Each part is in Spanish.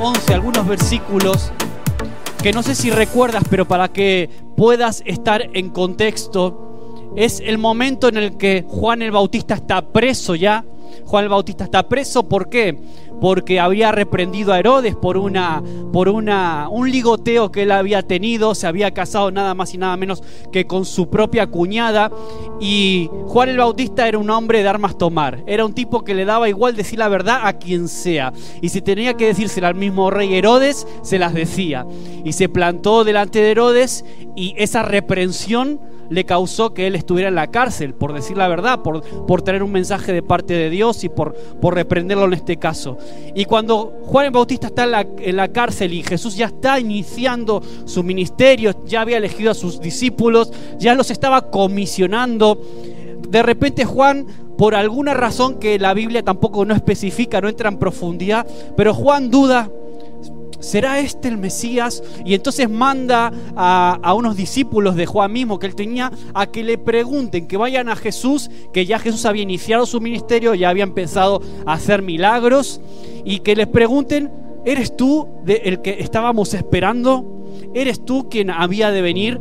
11, algunos versículos que no sé si recuerdas, pero para que puedas estar en contexto, es el momento en el que Juan el Bautista está preso ya. Juan el Bautista está preso, ¿por qué? Porque había reprendido a Herodes por una por una un ligoteo que él había tenido, se había casado nada más y nada menos que con su propia cuñada y Juan el Bautista era un hombre de armas tomar, era un tipo que le daba igual decir la verdad a quien sea y si tenía que decírsela al mismo rey Herodes, se las decía y se plantó delante de Herodes y esa reprensión le causó que él estuviera en la cárcel, por decir la verdad, por, por tener un mensaje de parte de Dios y por, por reprenderlo en este caso. Y cuando Juan el Bautista está en la, en la cárcel y Jesús ya está iniciando su ministerio, ya había elegido a sus discípulos, ya los estaba comisionando, de repente Juan por alguna razón que la Biblia tampoco no especifica, no entra en profundidad, pero Juan duda ¿será este el Mesías? Y entonces manda a, unos discípulos de Juan mismo que él tenía a que le pregunten, que vayan a Jesús, que ya Jesús había iniciado su ministerio, ya había empezado a hacer milagros, y que les pregunten, ¿eres tú el que estábamos esperando? ¿Eres tú quien había de venir?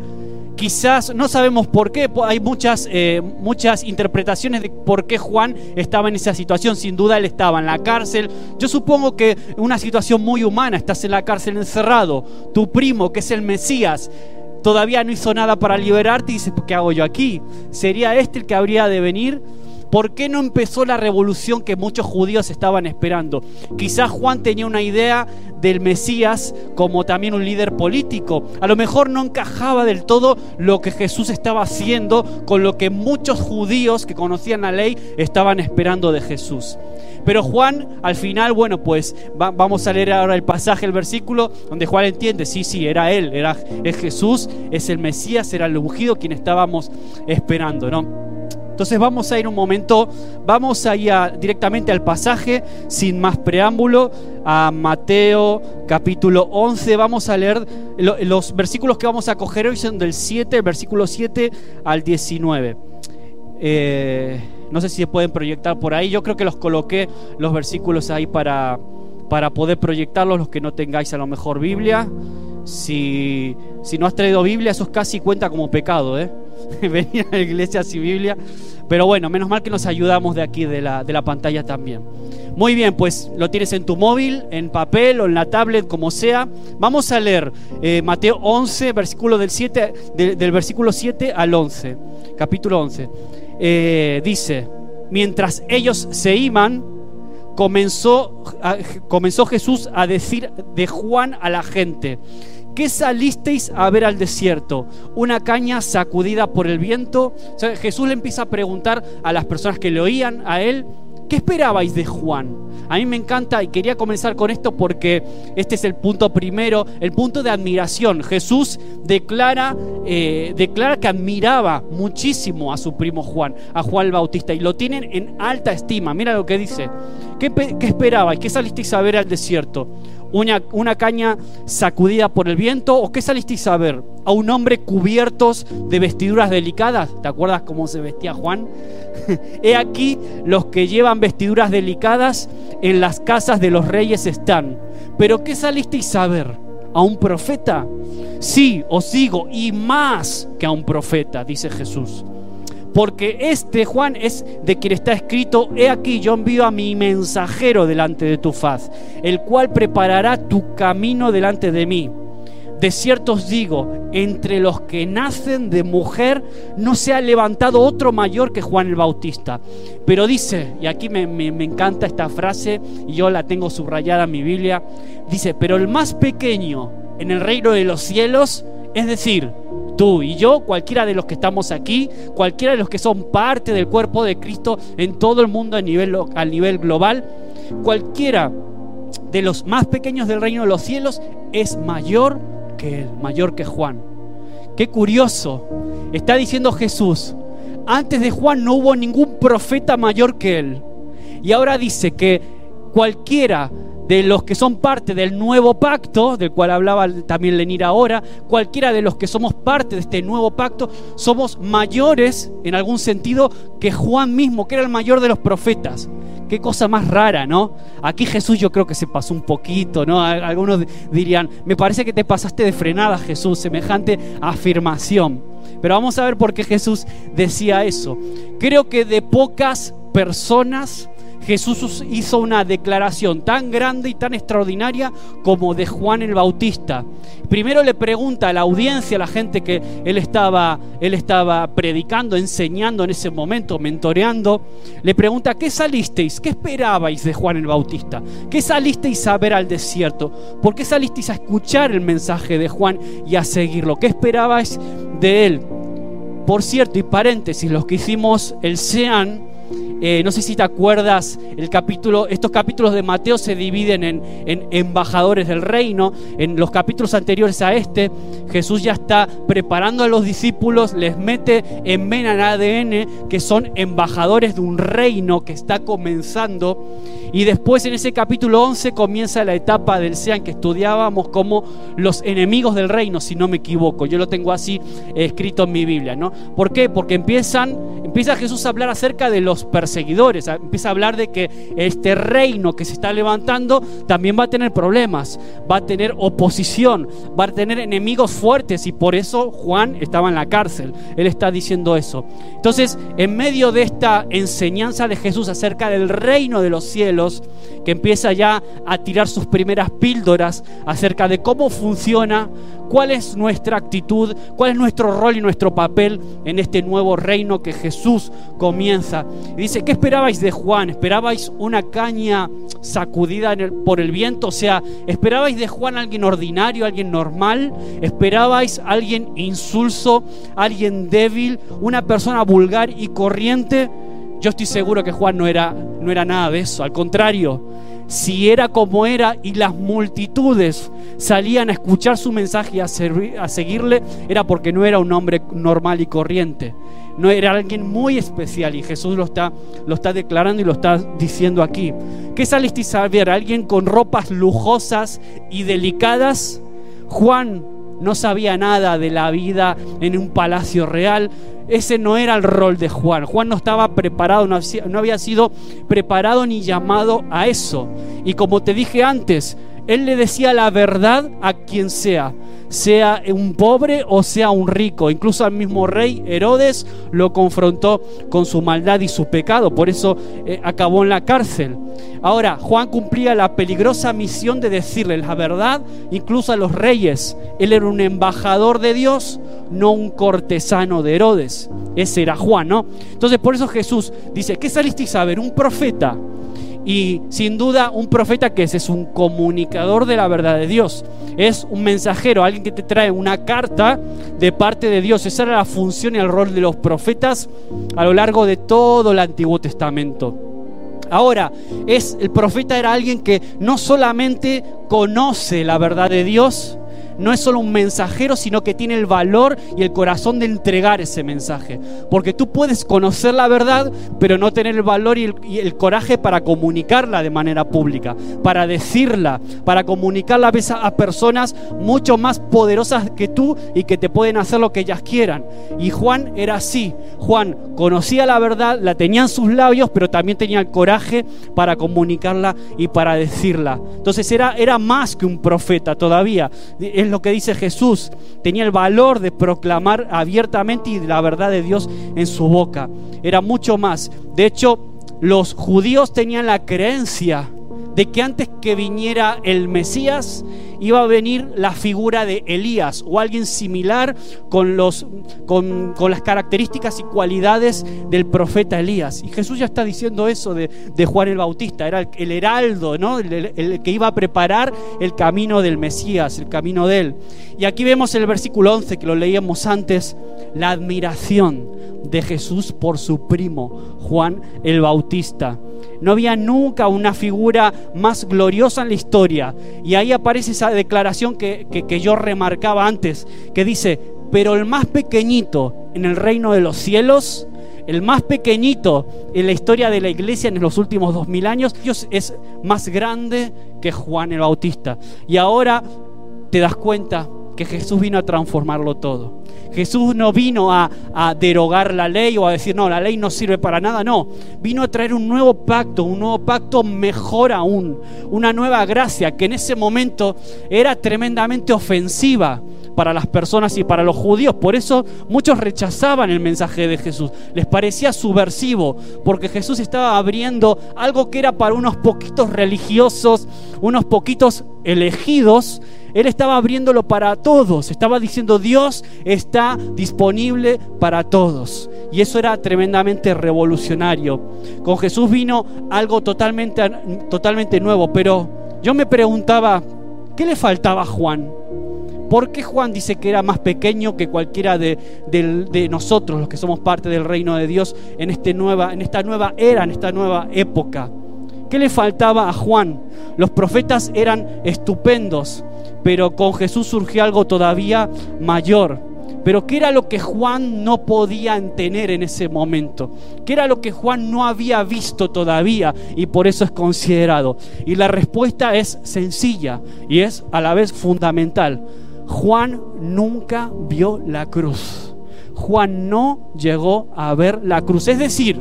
Quizás no sabemos por qué, hay muchas, eh, muchas interpretaciones de por qué Juan estaba en esa situación. Sin duda él estaba en la cárcel. Yo supongo que una situación muy humana, estás en la cárcel encerrado, tu primo, que es el Mesías, todavía no hizo nada para liberarte y dices, ¿qué hago yo aquí? ¿Sería este el que habría de venir? ¿Por qué no empezó la revolución que muchos judíos estaban esperando? Quizás Juan tenía una idea del Mesías como también un líder político. A lo mejor no encajaba del todo lo que Jesús estaba haciendo con lo que muchos judíos que conocían la ley estaban esperando de Jesús. Pero Juan, al final, bueno, pues vamos a leer ahora el pasaje, el versículo, donde Juan entiende, sí, sí, era él, era, es Jesús, es el Mesías, era el ungido quien estábamos esperando, ¿no? Entonces vamos a ir un momento, vamos a ir directamente al pasaje, sin más preámbulo, a Mateo capítulo 11. Vamos a leer los versículos que vamos a coger hoy son del 7, el versículo 7 al 19. Eh, no sé si se pueden proyectar por ahí. Yo creo que los coloqué los versículos ahí para, para poder proyectarlos, los que no tengáis a lo mejor Biblia. Si, si no has traído Biblia, eso casi cuenta como pecado, ¿eh? venir a la iglesia sin Biblia. Pero bueno, menos mal que nos ayudamos de aquí, de la, de la pantalla también. Muy bien, pues lo tienes en tu móvil, en papel o en la tablet, como sea. Vamos a leer eh, Mateo 11, versículo del, 7, del versículo 7 al 11, capítulo 11. Eh, dice, mientras ellos se iban, comenzó, comenzó Jesús a decir de Juan a la gente, ¿Qué salisteis a ver al desierto? ¿Una caña sacudida por el viento? Jesús le empieza a preguntar a las personas que le oían a él, ¿qué esperabais de Juan? A mí me encanta y quería comenzar con esto porque este es el punto primero, el punto de admiración. Jesús declara, eh, declara que admiraba muchísimo a su primo Juan, a Juan el Bautista, y lo tienen en alta estima. Mira lo que dice. ¿Qué, qué esperabais? ¿Qué salisteis a ver al desierto? Una, caña sacudida por el viento? ¿O qué salisteis a ver? ¿A un hombre cubiertos de vestiduras delicadas? ¿Te acuerdas cómo se vestía Juan? He aquí los que llevan vestiduras delicadas en las casas de los reyes están. ¿Pero qué salisteis a ver? ¿A un profeta? Sí, os digo, y más que a un profeta, dice Jesús porque este Juan es de quien está escrito, he aquí yo envío a mi mensajero delante de tu faz, el cual preparará tu camino delante de mí. De cierto os digo, entre los que nacen de mujer no se ha levantado otro mayor que Juan el Bautista. Pero dice, y aquí me, me, encanta esta frase, y yo la tengo subrayada en mi Biblia, dice, pero el más pequeño en el reino de los cielos, es decir, tú y yo, cualquiera de los que estamos aquí, cualquiera de los que son parte del cuerpo de Cristo en todo el mundo a nivel, global, cualquiera de los más pequeños del reino de los cielos es mayor que él, mayor que Juan. Qué curioso. Está diciendo Jesús, antes de Juan no hubo ningún profeta mayor que él. Y ahora dice que cualquiera de los que son parte del nuevo pacto, del cual hablaba también Lenir ahora, cualquiera de los que somos parte de este nuevo pacto, somos mayores en algún sentido que Juan mismo, que era el mayor de los profetas. Qué cosa más rara, ¿no? Aquí Jesús yo creo que se pasó un poquito, ¿no? Algunos dirían, me parece que te pasaste de frenada Jesús, semejante afirmación. Pero vamos a ver por qué Jesús decía eso. Creo que de pocas personas Jesús hizo una declaración tan grande y tan extraordinaria como de Juan el Bautista. Primero le pregunta a la audiencia, a la gente que él estaba, él estaba predicando, enseñando en ese momento, mentoreando, le pregunta, ¿qué salisteis? ¿Qué esperabais de Juan el Bautista? ¿Qué salisteis a ver al desierto? ¿Por qué salisteis a escuchar el mensaje de Juan y a seguirlo? ¿Qué esperabais de él? Por cierto, y paréntesis, los que hicimos el SEAN, eh, no sé si te acuerdas, el capítulo, estos capítulos de Mateo se dividen en, en, embajadores del reino. En los capítulos anteriores a este, Jesús ya está preparando a los discípulos, les mete en vena el ADN que son embajadores de un reino que está comenzando. Y después en ese capítulo 11 comienza la etapa del Sean que estudiábamos como los enemigos del reino, si no me equivoco. Yo lo tengo así escrito en mi Biblia, ¿no? ¿Por qué? Porque empiezan, empieza Jesús a hablar acerca de los perseguidores, empieza a hablar de que este reino que se está levantando también va a tener problemas, va a tener oposición, va a tener enemigos fuertes y por eso Juan estaba en la cárcel. Él está diciendo eso. Entonces, en medio de esta enseñanza de Jesús acerca del reino de los cielos, que empieza ya a tirar sus primeras píldoras acerca de cómo funciona, cuál es nuestra actitud, cuál es nuestro rol y nuestro papel en este nuevo reino que Jesús comienza. Dice, ¿qué esperabais de Juan? ¿Esperabais una caña sacudida por el viento? O sea, ¿esperabais de Juan alguien ordinario, alguien normal? ¿Esperabais alguien insulso, alguien débil, una persona vulgar y corriente? Yo estoy seguro que Juan no era, no era nada de eso, al contrario, si era como era y las multitudes salían a escuchar su mensaje y a seguirle, era porque no era un hombre normal y corriente. No era alguien muy especial y Jesús lo está, lo está declarando y lo está diciendo aquí. ¿Qué salisteis a ver? ¿Alguien con ropas lujosas y delicadas? Juan no sabía nada de la vida en un palacio real, ese no era el rol de Juan. Juan no estaba preparado, no había sido preparado ni llamado a eso. Y como te dije antes, él le decía la verdad a quien sea sea un pobre o sea un rico. Incluso al mismo rey Herodes lo confrontó con su maldad y su pecado. Por eso eh, acabó en la cárcel. Ahora, Juan cumplía la peligrosa misión de decirle la verdad incluso a los reyes. Él era un embajador de Dios, no un cortesano de Herodes. Ese era Juan, ¿no? Entonces por eso Jesús dice, ¿qué salisteis a ver? Un profeta. Y sin duda un profeta que es, es un comunicador de la verdad de Dios. Es un mensajero, alguien que te trae una carta de parte de Dios. Esa era la función y el rol de los profetas a lo largo de todo el Antiguo Testamento. Ahora, es, el profeta era alguien que no solamente conoce la verdad de Dios, no es solo un mensajero, sino que tiene el valor y el corazón de entregar ese mensaje. Porque tú puedes conocer la verdad, pero no tener el valor y el, coraje para comunicarla de manera pública, para decirla, para comunicarla a, personas mucho más poderosas que tú y que te pueden hacer lo que ellas quieran. Y Juan era así. Juan conocía la verdad, la tenía en sus labios, pero también tenía el coraje para comunicarla y para decirla. Entonces era, más que un profeta todavía lo que dice Jesús. Tenía el valor de proclamar abiertamente y la verdad de Dios en su boca. Era mucho más. De hecho, los judíos tenían la creencia de que antes que viniera el Mesías iba a venir la figura de Elías o alguien similar con, los, con, las características y cualidades del profeta Elías. Y Jesús ya está diciendo eso de, Juan el Bautista, era el, heraldo, ¿no? El, que iba a preparar el camino del Mesías, el camino de él. Y aquí vemos el versículo 11 que lo leíamos antes, la admiración de Jesús por su primo, Juan el Bautista. No había nunca una figura más gloriosa en la historia. Y ahí aparece esa declaración que, yo remarcaba antes, que dice, pero el más pequeñito en el reino de los cielos, el más pequeñito en la historia de la iglesia en los últimos dos mil años, Dios es más grande que Juan el Bautista. Y ahora te das cuenta que Jesús vino a transformarlo todo. Jesús no vino a, derogar la ley o a decir, no, la ley no sirve para nada, no. Vino a traer un nuevo pacto, un nuevo pacto mejor aún, una nueva gracia que en ese momento era tremendamente ofensiva para las personas y para los judíos. Por eso muchos rechazaban el mensaje de Jesús. Les parecía subversivo, porque Jesús estaba abriendo algo que era para unos poquitos religiosos, unos poquitos elegidos. Él estaba abriéndolo para todos. Estaba diciendo Dios está disponible para todos. Y eso era tremendamente revolucionario. Con Jesús vino algo totalmente, totalmente nuevo. Pero yo me preguntaba, ¿qué le faltaba a Juan? ¿Por qué Juan dice que era más pequeño que cualquiera de, nosotros, los que somos parte del reino de Dios, en, este nueva, en esta nueva era, en esta nueva época? ¿Qué le faltaba a Juan? Los profetas eran estupendos, pero con Jesús surgió algo todavía mayor. Pero ¿qué era lo que Juan no podía tener en ese momento? ¿Qué era lo que Juan no había visto todavía y por eso es considerado? Y la respuesta es sencilla y es a la vez fundamental. Juan nunca vio la cruz. Juan no llegó a ver la cruz. Es decir,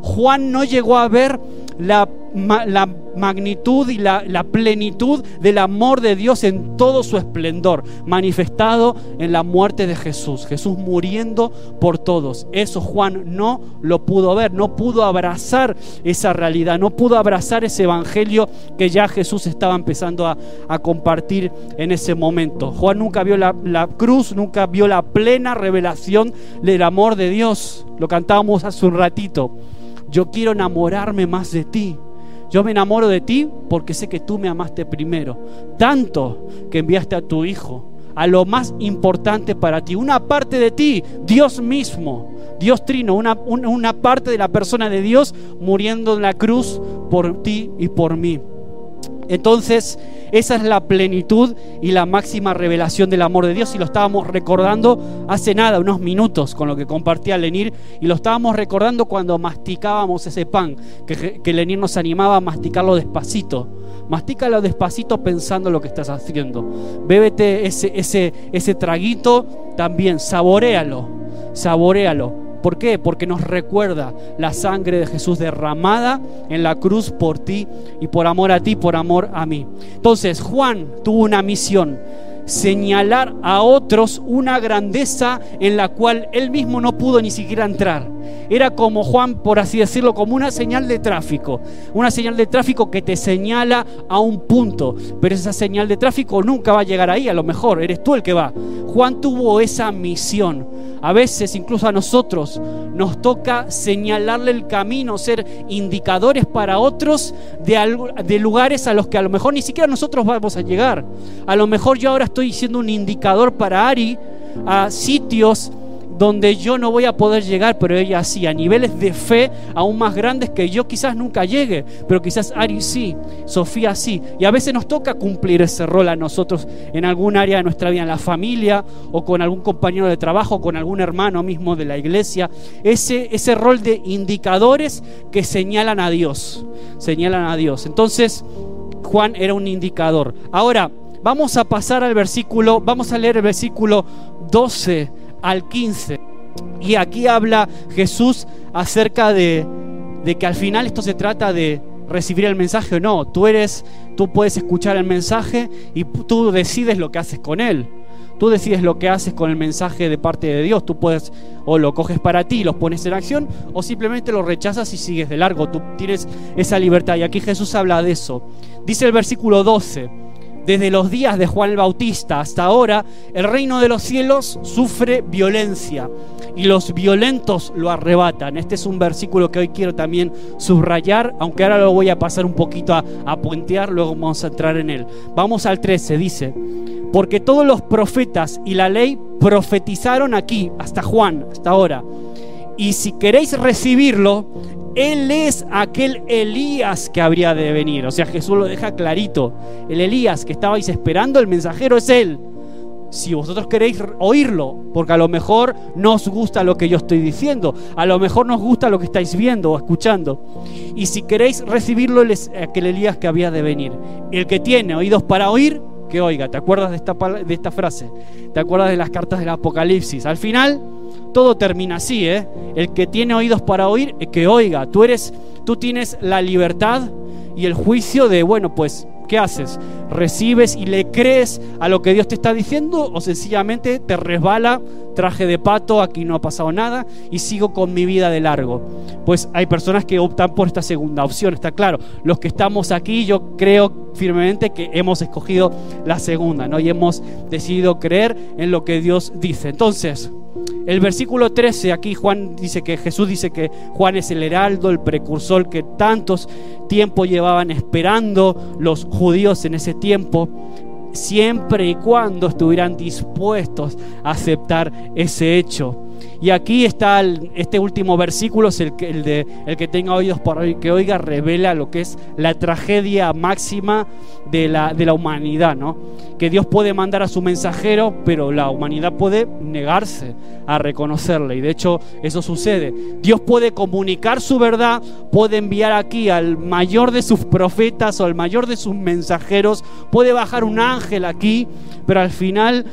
Juan no llegó a ver la, la magnitud y la, plenitud del amor de Dios en todo su esplendor, manifestado en la muerte de Jesús. Jesús muriendo por todos. Eso Juan no lo pudo ver, no pudo abrazar esa realidad, no pudo abrazar ese evangelio que ya Jesús estaba empezando a, compartir en ese momento. Juan nunca vio la, la cruz, nunca vio la plena revelación del amor de Dios. Lo cantábamos hace un ratito. Yo quiero enamorarme más de ti. Yo me enamoro de ti porque sé que tú me amaste primero. Tanto que enviaste a tu Hijo, a lo más importante para ti. Una parte de ti, Dios mismo, Dios Trino, una, una, parte de la persona de Dios muriendo en la cruz por ti y por mí. Entonces, esa es la plenitud y la máxima revelación del amor de Dios. Y lo estábamos recordando hace nada, unos minutos, con lo que compartía Lenir. Y lo estábamos recordando cuando masticábamos ese pan, que, que Lenir nos animaba a masticarlo despacito. Mastícalo despacito pensando lo que estás haciendo. Bébete ese, ese, ese traguito también, saborealo, saborealo. ¿Por qué? Porque nos recuerda la sangre de Jesús derramada en la cruz por ti y por amor a ti, por amor a mí. Entonces Juan tuvo una misión, señalar a otros una grandeza en la cual él mismo no pudo ni siquiera entrar. Era como Juan, por así decirlo, como una señal de tráfico. Una señal de tráfico que te señala a un punto. Pero esa señal de tráfico nunca va a llegar ahí, a lo mejor eres tú el que va. Juan tuvo esa misión. A veces, incluso a nosotros, nos toca señalarle el camino, ser indicadores para otros de, de lugares a los que a lo mejor ni siquiera nosotros vamos a llegar. A lo mejor yo ahora estoy siendo un indicador para Ari a sitios donde yo no voy a poder llegar, pero ella sí, a niveles de fe aún más grandes que yo quizás nunca llegue, pero quizás Ari sí, Sofía sí. Y a veces nos toca cumplir ese rol a nosotros en algún área de nuestra vida, en la familia o con algún compañero de trabajo, con algún hermano mismo de la iglesia. Ese, ese rol de indicadores que señalan a Dios, señalan a Dios. Entonces, Juan era un indicador. Ahora, vamos a pasar al versículo, vamos a leer el versículo 12 al 15. Y aquí habla Jesús acerca de, de que al final esto se trata de recibir el mensaje o no. Tú eres, tú puedes escuchar el mensaje y tú decides lo que haces con él. Tú decides lo que haces con el mensaje de parte de Dios. Tú puedes o lo coges para ti y lo pones en acción o simplemente lo rechazas y sigues de largo. Tú tienes esa libertad. Y aquí Jesús habla de eso. Dice el versículo 12. Desde los días de Juan el Bautista hasta ahora, el reino de los cielos sufre violencia y los violentos lo arrebatan. Este es un versículo que hoy quiero también subrayar, aunque ahora lo voy a pasar un poquito a, a puentear, luego vamos a entrar en él. Vamos al 13, dice, porque todos los profetas y la ley profetizaron aquí, hasta Juan, hasta ahora. Y si queréis recibirlo, él es aquel Elías que habría de venir. O sea, Jesús lo deja clarito. El Elías que estabais esperando, el mensajero es Él. Si vosotros queréis oírlo, porque a lo mejor no os gusta lo que yo estoy diciendo, a lo mejor nos gusta lo que estáis viendo o escuchando. Y si queréis recibirlo, es aquel Elías que había de venir. El que tiene oídos para oír, que oiga. ¿Te acuerdas de esta, de esta frase? ¿Te acuerdas de las cartas del Apocalipsis? Al final, todo termina así, ¿eh? El que tiene oídos para oír, que oiga. Tú eres, tú tienes la libertad y el juicio de, bueno, pues ¿qué haces? ¿Recibes y le crees a lo que Dios te está diciendo o sencillamente te resbala, traje de pato, aquí no ha pasado nada y sigo con mi vida de largo? Pues hay personas que optan por esta segunda opción, está claro. Los que estamos aquí, yo creo firmemente que hemos escogido la segunda, ¿no? Y hemos decidido creer en lo que Dios dice. Entonces, el versículo 13, aquí Juan dice que Jesús dice que Juan es el heraldo, el precursor que tantos tiempos llevaban esperando los judíos en ese tiempo, siempre y cuando estuvieran dispuestos a aceptar ese hecho. Y aquí está este último versículo, es el el el que tenga oídos por hoy, que oiga, revela lo que es la tragedia máxima de la, de la humanidad, ¿no? Que Dios puede mandar a su mensajero, pero la humanidad puede negarse a reconocerle. Y de hecho eso sucede. Dios puede comunicar su verdad, puede enviar aquí al mayor de sus profetas o al mayor de sus mensajeros, puede bajar un ángel aquí, pero al final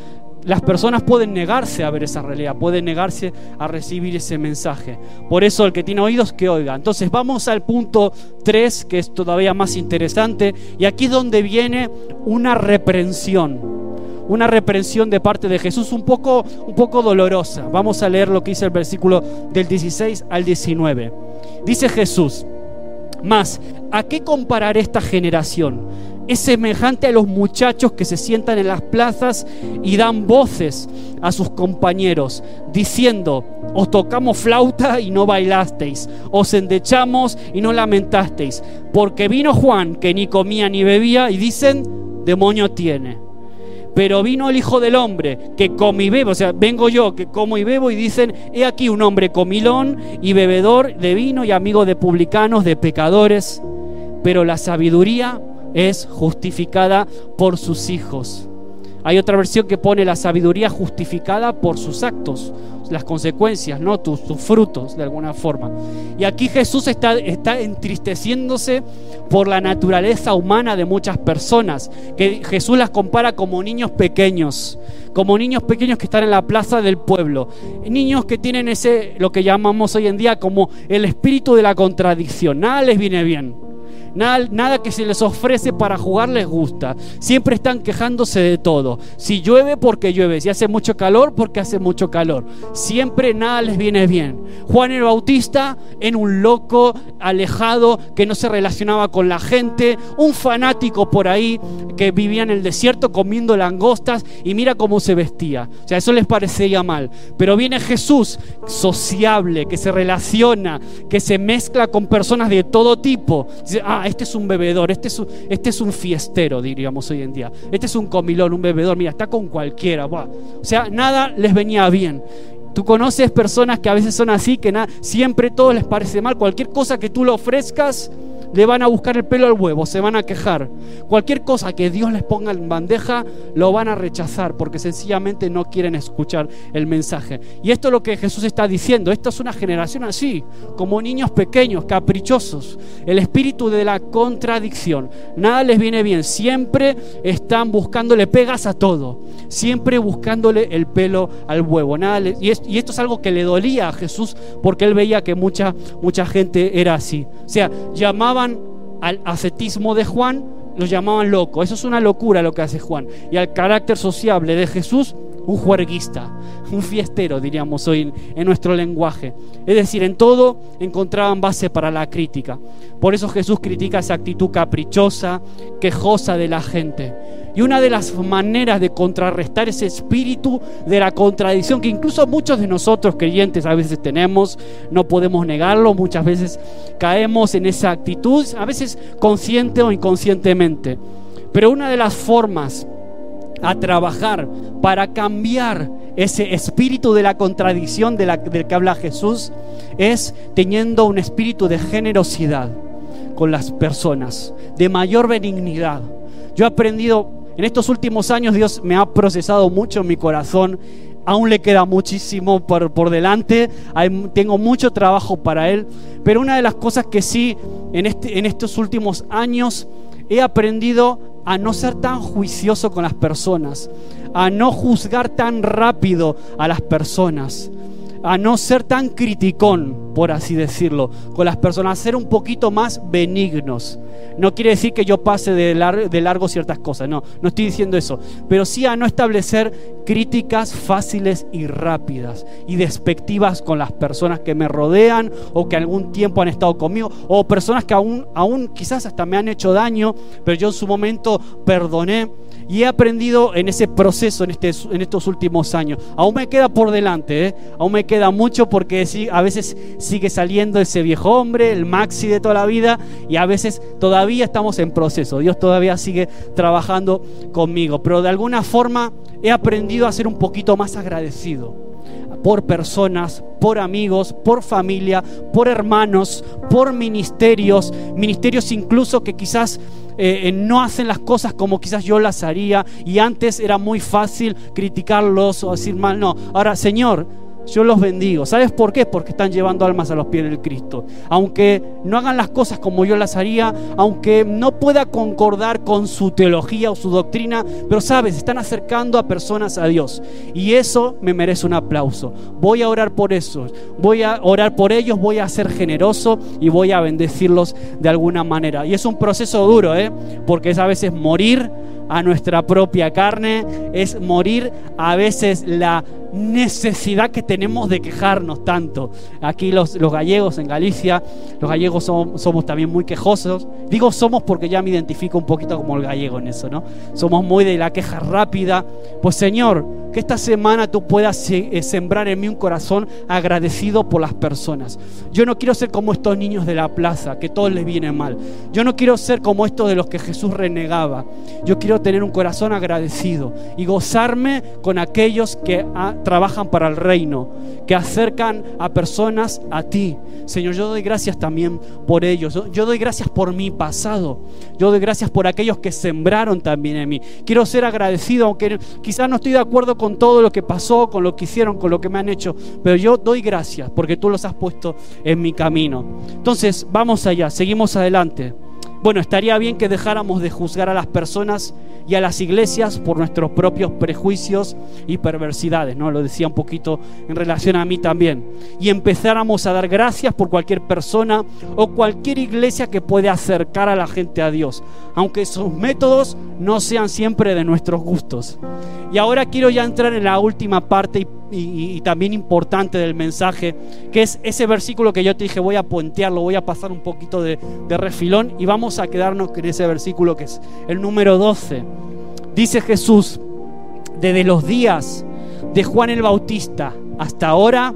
las personas pueden negarse a ver esa realidad, pueden negarse a recibir ese mensaje. Por eso el que tiene oídos, que oiga. Entonces vamos al punto 3, que es todavía más interesante, y aquí es donde viene una reprensión. Una reprensión de parte de Jesús un poco, un poco dolorosa. Vamos a leer lo que dice el versículo del 16 al 19. Dice Jesús, más, ¿a qué compararé esta generación? Es semejante a los muchachos que se sientan en las plazas y dan voces a sus compañeros, diciendo, os tocamos flauta y no bailasteis, os endechamos y no lamentasteis, porque vino Juan que ni comía ni bebía y dicen, demonio tiene. Pero vino el Hijo del Hombre que come y bebe, o sea, vengo yo que como y bebo y dicen, he aquí un hombre comilón y bebedor de vino y amigo de publicanos, de pecadores, pero la sabiduría es justificada por sus hijos. Hay otra versión que pone la sabiduría justificada por sus actos, las consecuencias, ¿no? Tus, frutos, de alguna forma. Y aquí Jesús está, está entristeciéndose por la naturaleza humana de muchas personas, que Jesús las compara como niños pequeños, como niños pequeños que están en la plaza del pueblo, niños que tienen ese, lo que llamamos hoy en día como el espíritu de la contradicción, nada les viene bien Nada, que se les ofrece para jugar les gusta. Siempre están quejándose de todo. Si llueve, porque llueve. Si hace mucho calor, porque hace mucho calor. Siempre nada les viene bien. Juan el Bautista en un loco, alejado, que no se relacionaba con la gente. Un fanático por ahí que vivía en el desierto comiendo langostas y mira cómo se vestía. O sea, eso les parecía mal. Pero viene Jesús, sociable, que se relaciona, que se mezcla con personas de todo tipo. Ah, este es un bebedor, este es un, este es un fiestero, diríamos hoy en día. Este es un comilón, un bebedor, mira, está con cualquiera. O sea, nada les venía bien. Tú conoces personas que a veces son así, que siempre todo les parece mal. Cualquier cosa que tú le ofrezcas, le van a buscar el pelo al huevo, se van a quejar. Cualquier cosa que Dios les ponga en bandeja, lo van a rechazar porque sencillamente no quieren escuchar el mensaje. Y esto es lo que Jesús está diciendo. Esta es una generación así, como niños pequeños, caprichosos. El espíritu de la contradicción. Nada les viene bien. Siempre están buscándole pegas a todo. Siempre buscándole el pelo al huevo. Nada y, esto es algo que le dolía a Jesús porque él veía que mucha, mucha gente era así. O sea, llamaba al ascetismo de Juan, lo llamaban loco. Eso es una locura lo que hace Juan. Y al carácter sociable de Jesús, un juerguista, un fiestero, diríamos hoy en, nuestro lenguaje. Es decir, en todo encontraban base para la crítica. Por eso Jesús critica esa actitud caprichosa, quejosa de la gente. Y una de las maneras de contrarrestar ese espíritu de la contradicción que incluso muchos de nosotros creyentes a veces tenemos, no podemos negarlo, muchas veces caemos en esa actitud, a veces consciente o inconscientemente. Pero una de las formas a trabajar para cambiar ese espíritu de la contradicción de la, del que habla Jesús es teniendo un espíritu de generosidad con las personas, de mayor benignidad. Yo he aprendido en estos últimos años Dios me ha procesado mucho mi corazón. Aún le queda muchísimo por, por delante. tengo mucho trabajo para Él. Pero una de las cosas que sí en, este, en estos últimos años he aprendido a no ser tan juicioso con las personas, a no juzgar tan rápido a las personas, a no ser tan criticón, por así decirlo, con las personas, a ser un poquito más benignos. No quiere decir que yo pase de, largo ciertas cosas, no, no estoy diciendo eso, pero sí a no establecer críticas fáciles y rápidas y despectivas con las personas que me rodean o que algún tiempo han estado conmigo o personas que aún, aún quizás hasta me han hecho daño, pero yo en su momento perdoné. Y he aprendido en ese proceso, en, este, en estos últimos años. Aún me queda por delante, ¿eh? aún me queda mucho porque a veces sigue saliendo ese viejo hombre, el maxi de toda la vida, y a veces todavía estamos en proceso. Dios todavía sigue trabajando conmigo. Pero de alguna forma he aprendido a ser un poquito más agradecido por personas, por amigos, por familia, por hermanos, por ministerios, ministerios incluso que quizás eh, no hacen las cosas como quizás yo las haría y antes era muy fácil criticarlos o decir mal, no, ahora Señor, yo los bendigo. ¿Sabes por qué? Porque están llevando almas a los pies del Cristo. Aunque no hagan las cosas como yo las haría, aunque no pueda concordar con su teología o su doctrina, pero sabes, están acercando a personas a Dios. Y eso me merece un aplauso. Voy a orar por eso. Voy a orar por ellos, voy a ser generoso y voy a bendecirlos de alguna manera. Y es un proceso duro, ¿eh? Porque es a veces morir a nuestra propia carne, es morir a veces la necesidad que tenemos de quejarnos tanto. Aquí los, los gallegos en Galicia, los gallegos somos, también muy quejosos. Digo somos porque ya me identifico un poquito como el gallego en eso, ¿no? Somos muy de la queja rápida. Pues Señor, que esta semana tú puedas eh, sembrar en mí un corazón agradecido por las personas. Yo no quiero ser como estos niños de la plaza, que todo les viene mal. Yo no quiero ser como estos de los que Jesús renegaba. Yo quiero tener un corazón agradecido y gozarme con aquellos que trabajan para el reino, que acercan a personas a ti. Señor, yo doy gracias también por ellos. Yo doy gracias por mi pasado. Yo doy gracias por aquellos que sembraron también en mí. Quiero ser agradecido, aunque quizás no estoy de acuerdo con todo lo que pasó, con lo que hicieron, con lo que me han hecho, pero yo doy gracias porque tú los has puesto en mi camino. Entonces, vamos allá, seguimos adelante. Bueno, estaría bien que dejáramos de juzgar a las personas y a las iglesias por nuestros propios prejuicios y perversidades, ¿no? Lo decía un poquito en relación a mí también. Y empezáramos a dar gracias por cualquier persona o cualquier iglesia que puede acercar a la gente a Dios, aunque sus métodos no sean siempre de nuestros gustos. Y ahora quiero ya entrar en la última parte y, también importante del mensaje, que es ese versículo que yo te dije, voy a puentearlo, voy a pasar un poquito de, de refilón y vamos a quedarnos con ese versículo que es el número 12. Dice Jesús, desde los días de Juan el Bautista hasta ahora,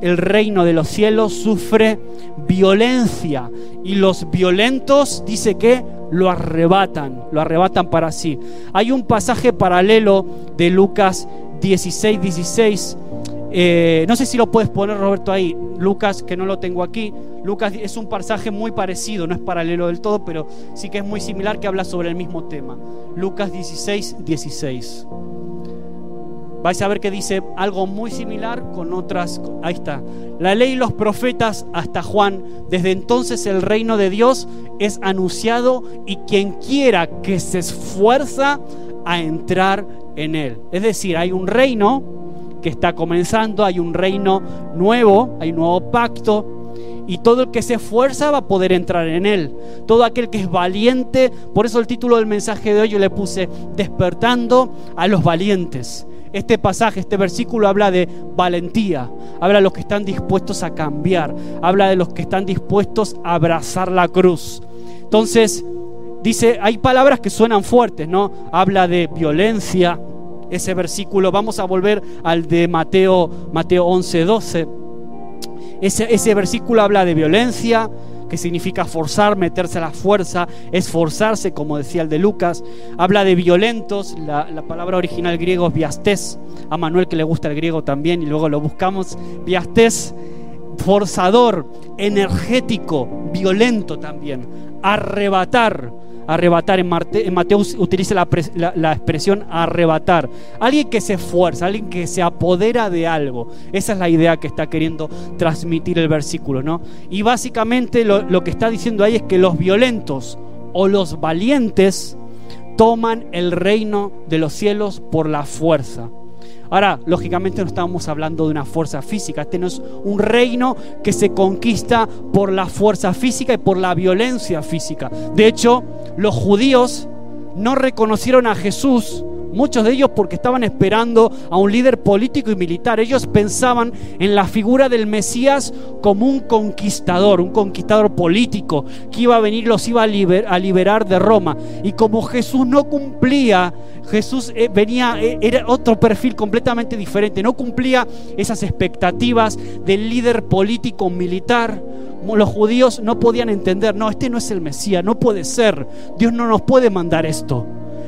el reino de los cielos sufre violencia y los violentos, dice que, lo arrebatan, lo arrebatan para sí. Hay un pasaje paralelo de Lucas 16, 16. Eh, no sé si lo puedes poner, Roberto, ahí. Lucas, que no lo tengo aquí. Lucas es un pasaje muy parecido, no es paralelo del todo, pero sí que es muy similar que habla sobre el mismo tema. Lucas 16, 16. Vais a ver que dice algo muy similar con otras. Ahí está. La ley y los profetas hasta Juan. Desde entonces el reino de Dios es anunciado y quien quiera que se esfuerza a entrar en él. Es decir, hay un reino que está comenzando, hay un reino nuevo, hay un nuevo pacto y todo el que se esfuerza va a poder entrar en él. Todo aquel que es valiente, por eso el título del mensaje de hoy yo le puse despertando a los valientes. Este pasaje, este versículo habla de valentía, habla de los que están dispuestos a cambiar, habla de los que están dispuestos a abrazar la cruz. Entonces, dice, hay palabras que suenan fuertes, ¿no? Habla de violencia, ese versículo, vamos a volver al de Mateo, Mateo 11, 12 ese, versículo habla de violencia, que significa forzar, meterse a la fuerza, esforzarse, como decía el de Lucas. Habla de violentos, la, palabra original griego es. A Manuel que le gusta el griego también y luego lo buscamos. Viastés, forzador, energético, violento también. Arrebatar, arrebatar. En, Mateo utiliza la, expresión arrebatar. Alguien que se esfuerza, alguien que se apodera de algo. Esa es la idea que está queriendo transmitir el versículo, ¿no? Y básicamente lo, lo que está diciendo ahí es que los violentos o los valientes toman el reino de los cielos por la fuerza. Ahora, lógicamente no estamos hablando de una fuerza física, este no es un reino que se conquista por la fuerza física y por la violencia física. De hecho, los judíos no reconocieron a Jesús Muchos de ellos porque estaban esperando a un líder político y militar. Ellos pensaban en la figura del Mesías como un conquistador, un conquistador político que iba a venir, los iba a, liberar de Roma. Y como Jesús no cumplía, Jesús eh, venía, eh, era otro perfil completamente diferente, no cumplía esas expectativas del líder político militar los judíos no podían entender, no, este no es el Mesías, no puede ser, Dios no nos puede mandar esto.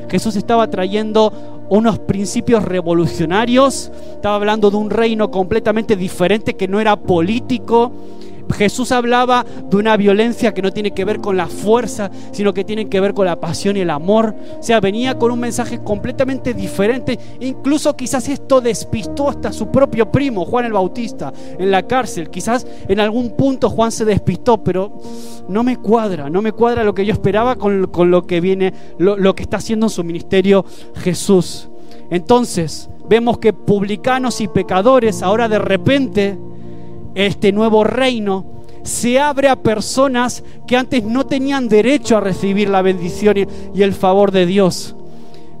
Jesús estaba trayendo unos principios revolucionarios, estaba hablando de un reino completamente diferente que no era político, Jesús hablaba de una violencia que no tiene que ver con la fuerza, sino que tiene que ver con la pasión y el amor. O sea, venía con un mensaje completamente diferente. Incluso quizás esto despistó hasta su propio primo, Juan el Bautista, en la cárcel. Quizás en algún punto Juan se despistó, pero no me cuadra, no me cuadra lo que yo esperaba con, lo que viene, lo, lo que está haciendo en su ministerio Jesús. Entonces, vemos que publicanos y pecadores ahora de repente este nuevo reino se abre a personas que antes no tenían derecho a recibir la bendición y el favor de Dios.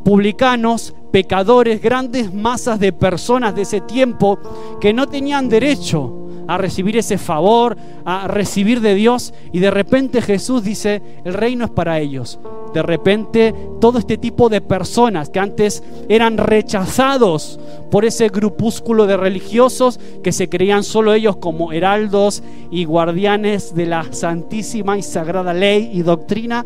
Publicanos, pecadores, grandes masas de personas de ese tiempo que no tenían derecho a recibir ese favor, a recibir de Dios. Y de repente Jesús dice, el reino es para ellos. De repente todo este tipo de personas que antes eran rechazados por ese grupúsculo de religiosos que se creían solo ellos como heraldos y guardianes de la santísima y sagrada ley y doctrina,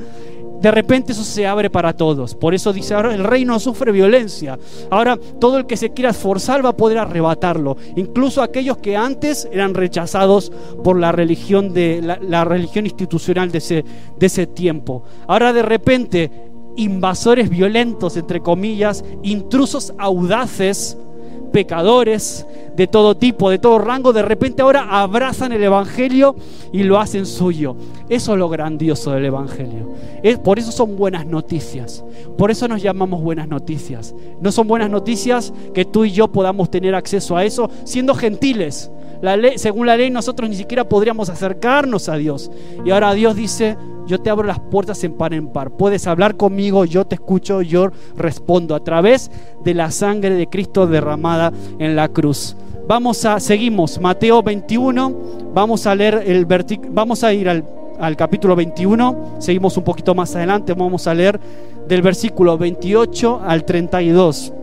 de repente eso se abre para todos. Por eso dice, ahora el reino sufre violencia. Ahora todo el que se quiera esforzar va a poder arrebatarlo. Incluso aquellos que antes eran rechazados por la religión, de, la, religión institucional de ese, de ese tiempo. Ahora de repente invasores violentos, entre comillas, intrusos audaces, pecadores de todo tipo, de todo rango, de repente ahora abrazan el Evangelio y lo hacen suyo. Eso es lo grandioso del Evangelio. Por eso son buenas noticias. Por eso nos llamamos buenas noticias. No son buenas noticias que tú y yo podamos tener acceso a eso siendo gentiles. La ley, según la ley nosotros ni siquiera podríamos acercarnos a Dios. Y ahora Dios dice, yo te abro las puertas en par en par. Puedes hablar conmigo, yo te escucho, yo respondo a través de la sangre de Cristo derramada en la cruz. Vamos a, seguimos, Mateo 21, vamos a leer el vamos a ir al, capítulo 21, seguimos un poquito más adelante, vamos a leer del versículo 28 al 32.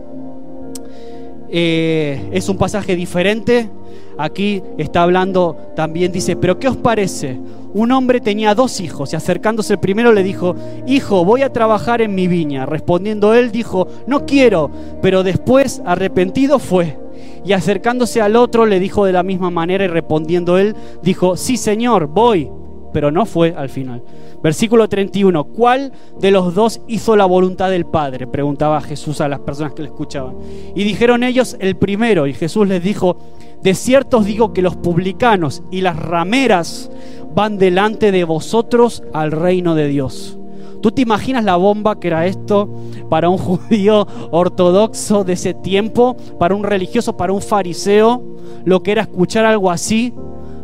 Eh, es un pasaje diferente, aquí está hablando también, dice, pero ¿qué os parece? un hombre tenía dos hijos y acercándose el primero le dijo, Hijo, voy a trabajar en mi viña. Respondiendo él dijo, No quiero, pero después arrepentido fue. Y acercándose al otro le dijo de la misma manera y respondiendo él dijo, Sí, Señor, voy, pero no fue al final. Versículo 31, ¿cuál de los dos hizo la voluntad del Padre? Preguntaba Jesús a las personas que le escuchaban. Y dijeron ellos, el primero. Y Jesús les dijo, de cierto os digo que los publicanos y las rameras van delante de vosotros al reino de Dios. ¿Tú te imaginas la bomba que era esto para un judío ortodoxo de ese tiempo, para un religioso, para un fariseo, lo que era escuchar algo así?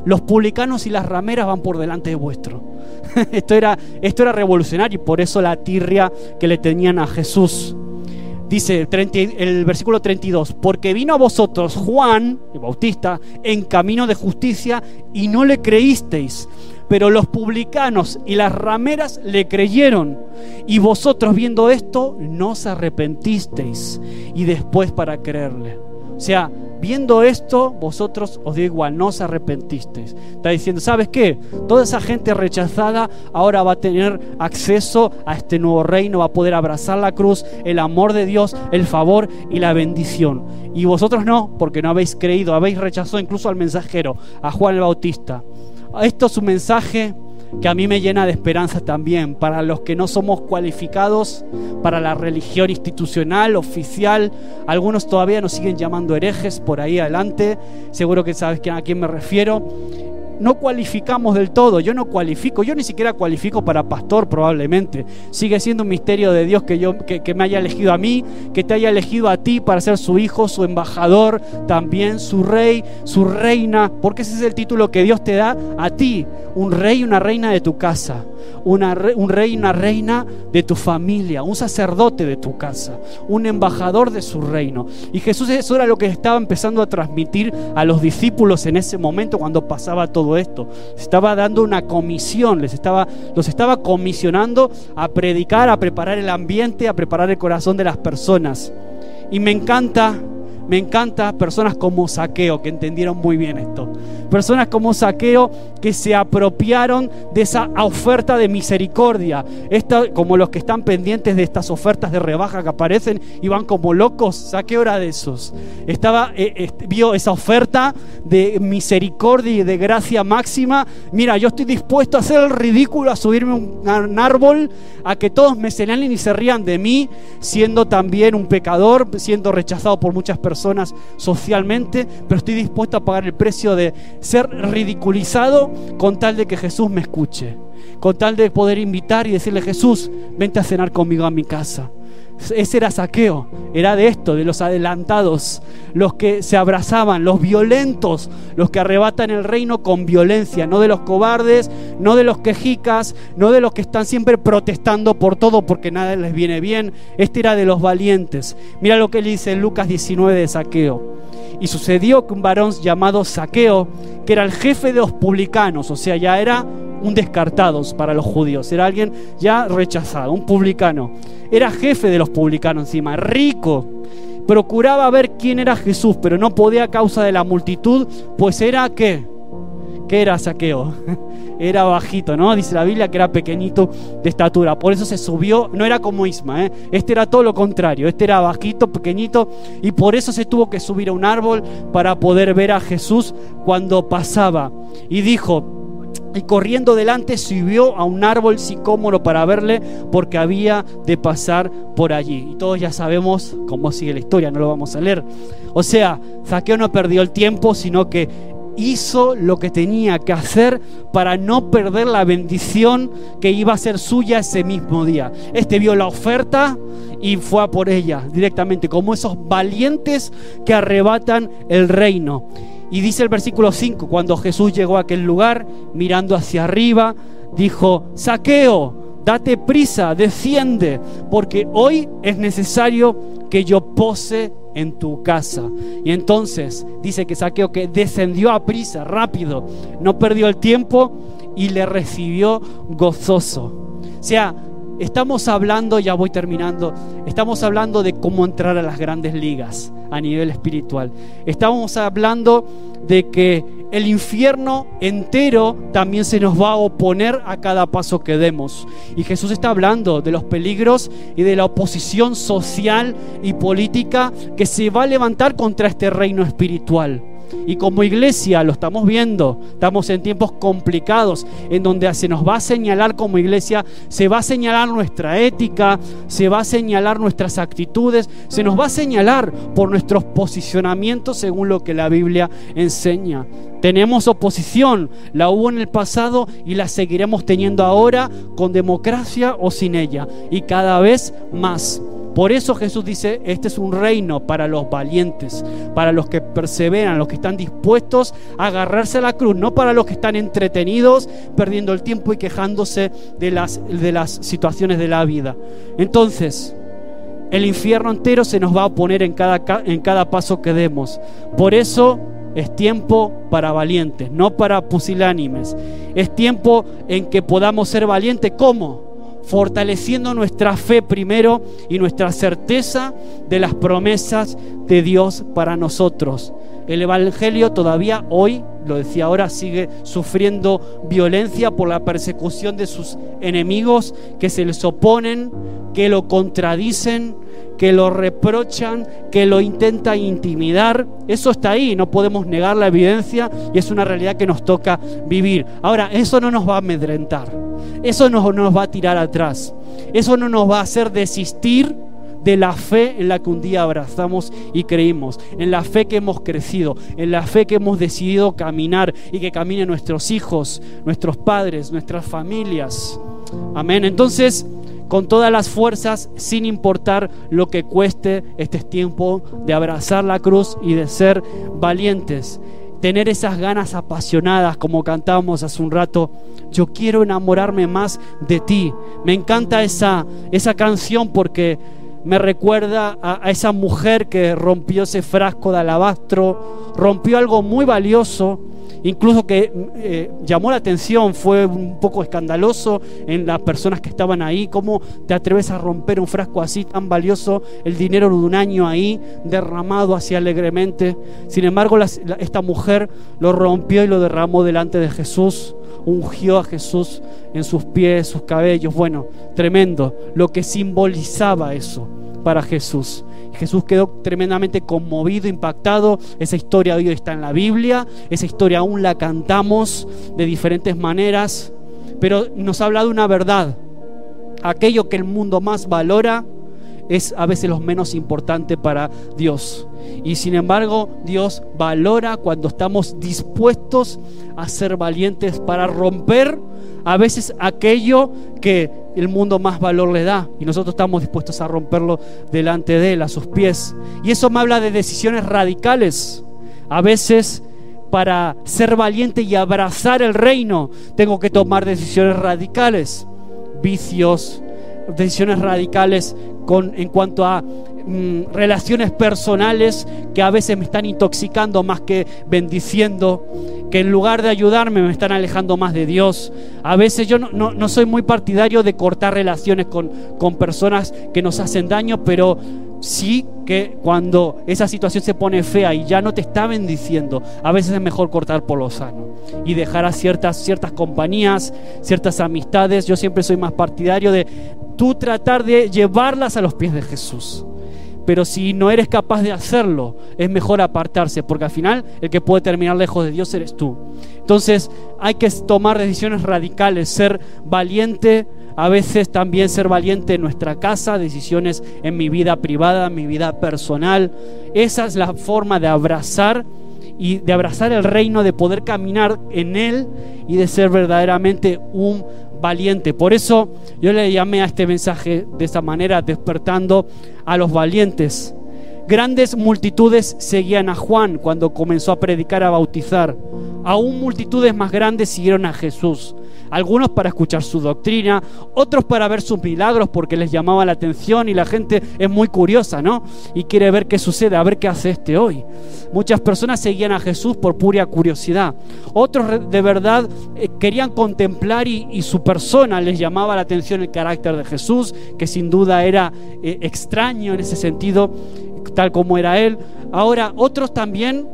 Los publicanos y las rameras van por delante de vuestro. esto, era, esto era revolucionario y por eso la tirria que le tenían a Jesús. Dice el versículo 32, porque vino a vosotros Juan, el Bautista, en camino de justicia y no le creísteis, pero los publicanos y las rameras le creyeron. Y vosotros viendo esto, no os arrepentisteis y después para creerle. O sea, viendo esto, vosotros os digo igual, no os arrepentisteis. Está diciendo, ¿sabes qué? Toda esa gente rechazada ahora va a tener acceso a este nuevo reino, va a poder abrazar la cruz, el amor de Dios, el favor y la bendición. Y vosotros no, porque no habéis creído, habéis rechazado incluso al mensajero, a Juan el Bautista. Esto es un mensaje que a mí me llena de esperanza también para los que no somos cualificados para la religión institucional, oficial. Algunos todavía nos siguen llamando herejes por ahí adelante. Seguro que sabes a quién me refiero. No cualificamos del todo. Yo no cualifico, yo ni siquiera cualifico para pastor probablemente. Sigue siendo un misterio de Dios que, yo, que, me haya elegido a mí, que te haya elegido a ti para ser su hijo, su embajador, también su rey, su reina, porque ese es el título que Dios te da a ti, un rey y una reina de tu casa, una, un rey una reina de tu familia, un sacerdote de tu casa, un embajador de su reino. Y Jesús eso era lo que estaba empezando a transmitir a los discípulos en ese momento cuando pasaba todo esto. Estaba dando una comisión, les estaba, los estaba comisionando a predicar, a preparar el ambiente, a preparar el corazón de las personas. Y me encanta me encanta personas como Saqueo que entendieron muy bien esto. Personas como Saqueo que se apropiaron de esa oferta de misericordia. Esta, como los que están pendientes de estas ofertas de rebaja que aparecen y van como locos. Saqueo era de esos. Estaba, eh, vio esa oferta de misericordia y de gracia máxima. Mira, yo estoy dispuesto a hacer el ridículo, a subirme a un árbol, a que todos me señalen y se rían de mí, siendo también un pecador, siendo rechazado por muchas personas socialmente, pero estoy dispuesto a pagar el precio de ser ridiculizado con tal de que Jesús me escuche, con tal de poder invitar y decirle, Jesús, vente a cenar conmigo a mi casa. Ese era saqueo, era de esto, de los adelantados, los que se abrazaban, los violentos, los que arrebatan el reino con violencia, no de los cobardes, no de los quejicas, no de los que están siempre protestando por todo porque nada les viene bien. Este era de los valientes. Mira lo que le dice Lucas 19 de saqueo. Y sucedió que un varón llamado Saqueo, que era el jefe de los publicanos, o sea, ya era un descartado para los judíos, era alguien ya rechazado, un publicano. Era jefe de los publicanos encima, rico. Procuraba ver quién era Jesús, pero no podía a causa de la multitud, pues era qué? ¿Qué era saqueo? Era bajito, ¿no? Dice la Biblia que era pequeñito de estatura. Por eso se subió, no era como Isma, ¿eh? Este era todo lo contrario. Este era bajito, pequeñito, y por eso se tuvo que subir a un árbol para poder ver a Jesús cuando pasaba. Y dijo, y corriendo delante subió a un árbol sicómoro para verle porque había de pasar por allí. Y todos ya sabemos cómo sigue la historia, no lo vamos a leer. O sea, Zaqueo no perdió el tiempo, sino que hizo lo que tenía que hacer para no perder la bendición que iba a ser suya ese mismo día. Este vio la oferta y fue por ella directamente, como esos valientes que arrebatan el reino. Y dice el versículo 5, cuando Jesús llegó a aquel lugar, mirando hacia arriba, dijo, saqueo, date prisa, desciende, porque hoy es necesario que yo pose en tu casa. Y entonces dice que Saqueo que descendió a prisa, rápido, no perdió el tiempo y le recibió gozoso. O sea, estamos hablando, ya voy terminando, estamos hablando de cómo entrar a las grandes ligas a nivel espiritual. Estamos hablando de que el infierno entero también se nos va a oponer a cada paso que demos. Y Jesús está hablando de los peligros y de la oposición social y política que se va a levantar contra este reino espiritual. Y como iglesia lo estamos viendo, estamos en tiempos complicados en donde se nos va a señalar como iglesia, se va a señalar nuestra ética, se va a señalar nuestras actitudes, se nos va a señalar por nuestros posicionamientos según lo que la Biblia enseña. Tenemos oposición, la hubo en el pasado y la seguiremos teniendo ahora con democracia o sin ella, y cada vez más. Por eso Jesús dice, este es un reino para los valientes, para los que perseveran, los que están dispuestos a agarrarse a la cruz, no para los que están entretenidos, perdiendo el tiempo y quejándose de las, de las situaciones de la vida. Entonces, el infierno entero se nos va a poner en cada, en cada paso que demos. Por eso es tiempo para valientes, no para pusilánimes. Es tiempo en que podamos ser valientes. ¿Cómo? Fortaleciendo nuestra fe primero y nuestra certeza de las promesas de Dios para nosotros. El Evangelio todavía hoy, lo decía ahora, sigue sufriendo violencia por la persecución de sus enemigos que se les oponen, que lo contradicen, que lo reprochan, que lo intentan intimidar. Eso está ahí, no podemos negar la evidencia y es una realidad que nos toca vivir. Ahora, eso no nos va a amedrentar, eso no nos va a tirar atrás, eso no nos va a hacer desistir de la fe en la que un día abrazamos y creímos, en la fe que hemos crecido, en la fe que hemos decidido caminar y que caminen nuestros hijos, nuestros padres, nuestras familias. Amén. Entonces, con todas las fuerzas, sin importar lo que cueste, este tiempo de abrazar la cruz y de ser valientes. Tener esas ganas apasionadas, como cantábamos hace un rato. Yo quiero enamorarme más de ti. Me encanta esa, esa canción porque me recuerda a esa mujer que rompió ese frasco de alabastro, rompió algo muy valioso incluso que eh, llamó la atención, fue un poco escandaloso en las personas que estaban ahí, cómo te atreves a romper un frasco así tan valioso, el dinero de un año ahí derramado así alegremente. Sin embargo, esta mujer lo rompió y lo derramó delante de Jesús, ungió a Jesús en sus pies, sus cabellos, bueno, tremendo, lo que simbolizaba eso para Jesús. Jesús quedó tremendamente conmovido, impactado. Esa historia hoy está en la Biblia, esa historia aún la cantamos de diferentes maneras, pero nos habla de una verdad. Aquello que el mundo más valora es a veces lo menos importante para Dios. Y sin embargo, Dios valora cuando estamos dispuestos a ser valientes para romper a veces aquello que el mundo más valor le da y nosotros estamos dispuestos a romperlo delante de él, a sus pies. Y eso me habla de decisiones radicales. A veces para ser valiente y abrazar el reino tengo que tomar decisiones radicales, vicios, decisiones radicales con, en cuanto a mm, relaciones personales que a veces me están intoxicando más que bendiciendo que en lugar de ayudarme me están alejando más de Dios. A veces yo no, soy muy partidario de cortar relaciones con, con personas que nos hacen daño, pero sí que cuando esa situación se pone fea y ya no te está bendiciendo, a veces es mejor cortar por lo sano y dejar a ciertas, ciertas compañías, ciertas amistades. Yo siempre soy más partidario de tú tratar de llevarlas a los pies de Jesús. Pero si no eres capaz de hacerlo, es mejor apartarse, porque al final el que puede terminar lejos de Dios eres tú. Entonces hay que tomar decisiones radicales, ser valiente, a veces también ser valiente en nuestra casa, decisiones en mi vida privada, en mi vida personal. Esa es la forma de abrazar y de abrazar el reino, de poder caminar en él y de ser verdaderamente un valiente. Por eso yo le llamé a este mensaje de esa manera, despertando a los valientes. Grandes multitudes seguían a Juan cuando comenzó a predicar, a bautizar. Aún multitudes más grandes siguieron a Jesús algunos para escuchar su doctrina, otros para ver sus milagros porque les llamaba la atención y la gente es muy curiosa, ¿no? Y quiere ver qué sucede, a ver qué hace este hoy. Muchas personas seguían a Jesús por pura curiosidad. Otros de verdad eh, querían contemplar y, su persona les llamaba la atención el carácter de Jesús, que sin duda era eh, extraño en ese sentido, tal como era él. Ahora, otros también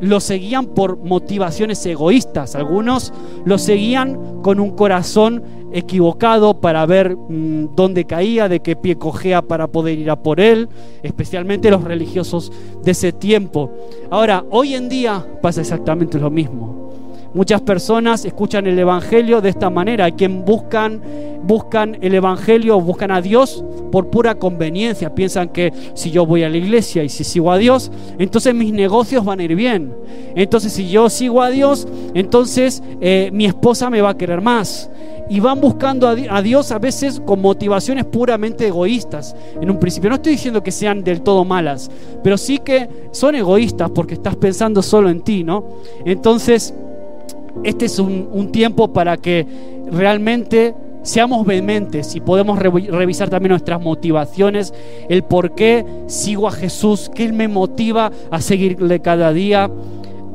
lo seguían por motivaciones egoístas. Algunos lo seguían con un corazón equivocado para ver mm, dónde caía, de qué pie cojea para poder ir a por él, especialmente los religiosos de ese tiempo. Ahora, hoy en día pasa exactamente lo mismo. Muchas personas escuchan el Evangelio de esta manera. Hay quien buscan, buscan el Evangelio, buscan a Dios por pura conveniencia. Piensan que si yo voy a la iglesia y si sigo a Dios, entonces mis negocios van a ir bien. Entonces si yo sigo a Dios, entonces eh, mi esposa me va a querer más. Y van buscando a Dios a veces con motivaciones puramente egoístas. En un principio no estoy diciendo que sean del todo malas, pero sí que son egoístas porque estás pensando solo en ti, ¿no? Entonces este es un, tiempo para que realmente seamos vehementes y podemos revisar también nuestras motivaciones, el por qué sigo a Jesús, qué me motiva a seguirle cada día,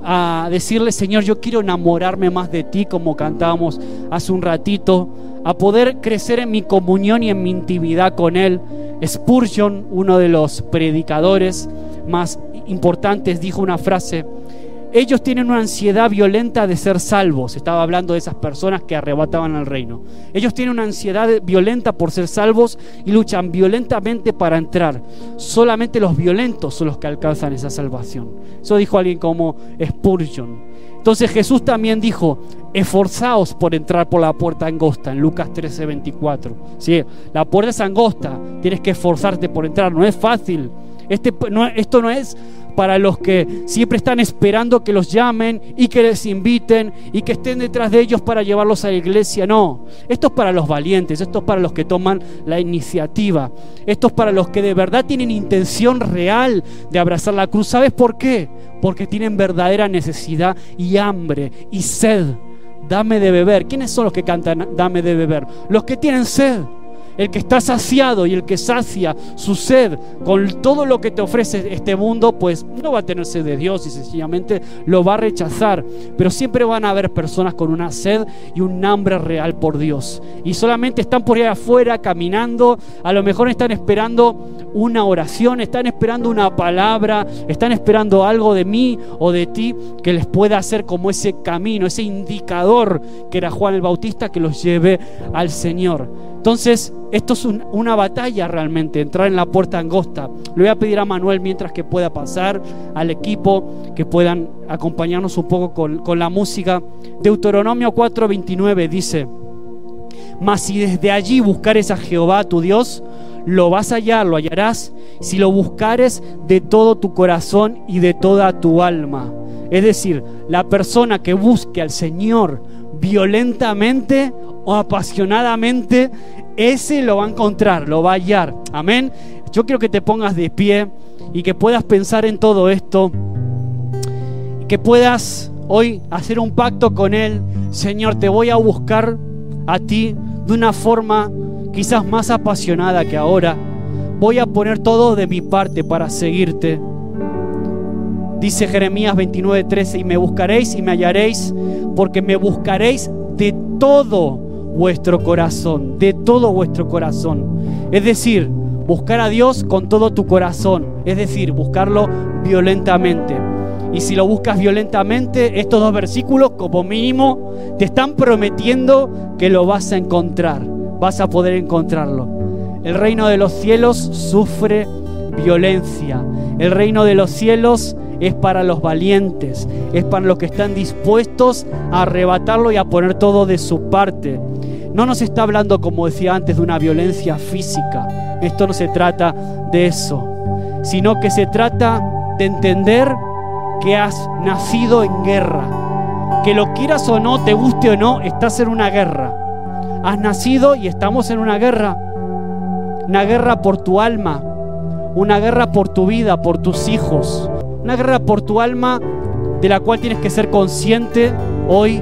a decirle, Señor, yo quiero enamorarme más de ti, como cantábamos hace un ratito, a poder crecer en mi comunión y en mi intimidad con Él. Spurgeon, uno de los predicadores más importantes, dijo una frase, ellos tienen una ansiedad violenta de ser salvos. Estaba hablando de esas personas que arrebataban al reino. Ellos tienen una ansiedad violenta por ser salvos y luchan violentamente para entrar. Solamente los violentos son los que alcanzan esa salvación. Eso dijo alguien como Spurgeon. Entonces Jesús también dijo, esforzaos por entrar por la puerta angosta en Lucas 13, 24. ¿Sí? La puerta es angosta, tienes que esforzarte por entrar, no es fácil. Este, esto no es para los que siempre están esperando que los llamen y que les inviten y que estén detrás de ellos para llevarlos a la iglesia. No, esto es para los valientes, esto es para los que toman la iniciativa, esto es para los que de verdad tienen intención real de abrazar la cruz. ¿Sabes por qué? Porque tienen verdadera necesidad y hambre y sed. Dame de beber. ¿Quiénes son los que cantan dame de beber? Los que tienen sed. El que está saciado y el que sacia su sed con todo lo que te ofrece este mundo, pues no va a tener sed de Dios y sencillamente lo va a rechazar. Pero siempre van a haber personas con una sed y un hambre real por Dios. Y solamente están por ahí afuera caminando, a lo mejor están esperando una oración, están esperando una palabra, están esperando algo de mí o de ti que les pueda hacer como ese camino, ese indicador que era Juan el Bautista que los lleve al Señor. Entonces, esto es una batalla realmente, entrar en la puerta angosta. Le voy a pedir a Manuel mientras que pueda pasar, al equipo, que puedan acompañarnos un poco con, con la música. Deuteronomio 4:29 dice, mas si desde allí buscares a Jehová tu Dios, lo vas a hallar, lo hallarás, si lo buscares de todo tu corazón y de toda tu alma. Es decir, la persona que busque al Señor violentamente o apasionadamente, ese lo va a encontrar, lo va a hallar. Amén. Yo quiero que te pongas de pie y que puedas pensar en todo esto. Que puedas hoy hacer un pacto con Él. Señor, te voy a buscar a ti de una forma quizás más apasionada que ahora. Voy a poner todo de mi parte para seguirte. Dice Jeremías 29:13, y me buscaréis y me hallaréis, porque me buscaréis de todo vuestro corazón, de todo vuestro corazón. Es decir, buscar a Dios con todo tu corazón, es decir, buscarlo violentamente. Y si lo buscas violentamente, estos dos versículos como mínimo te están prometiendo que lo vas a encontrar, vas a poder encontrarlo. El reino de los cielos sufre violencia. El reino de los cielos es para los valientes, es para los que están dispuestos a arrebatarlo y a poner todo de su parte. No nos está hablando, como decía antes, de una violencia física. Esto no se trata de eso, sino que se trata de entender que has nacido en guerra. Que lo quieras o no, te guste o no, estás en una guerra. Has nacido y estamos en una guerra. Una guerra por tu alma, una guerra por tu vida, por tus hijos, una guerra por tu alma de la cual tienes que ser consciente hoy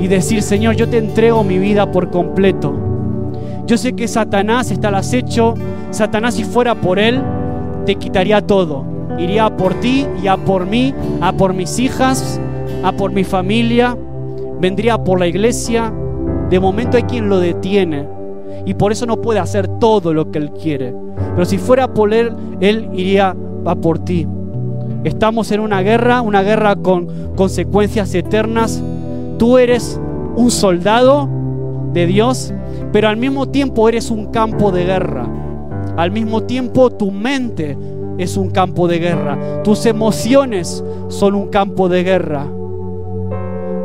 y decir, Señor, yo te entrego mi vida por completo. Yo sé que Satanás está al acecho. Satanás si fuera por él, te quitaría todo. Iría por ti y a por mí, a por mis hijas, a por mi familia. Vendría por la iglesia. De momento hay quien lo detiene. Y por eso no puede hacer todo lo que él quiere. Pero si fuera por él, él iría a por ti. Estamos en una guerra, una guerra con consecuencias eternas Tú eres un soldado de Dios, pero al mismo tiempo eres un campo de guerra. Al mismo tiempo tu mente es un campo de guerra. Tus emociones son un campo de guerra.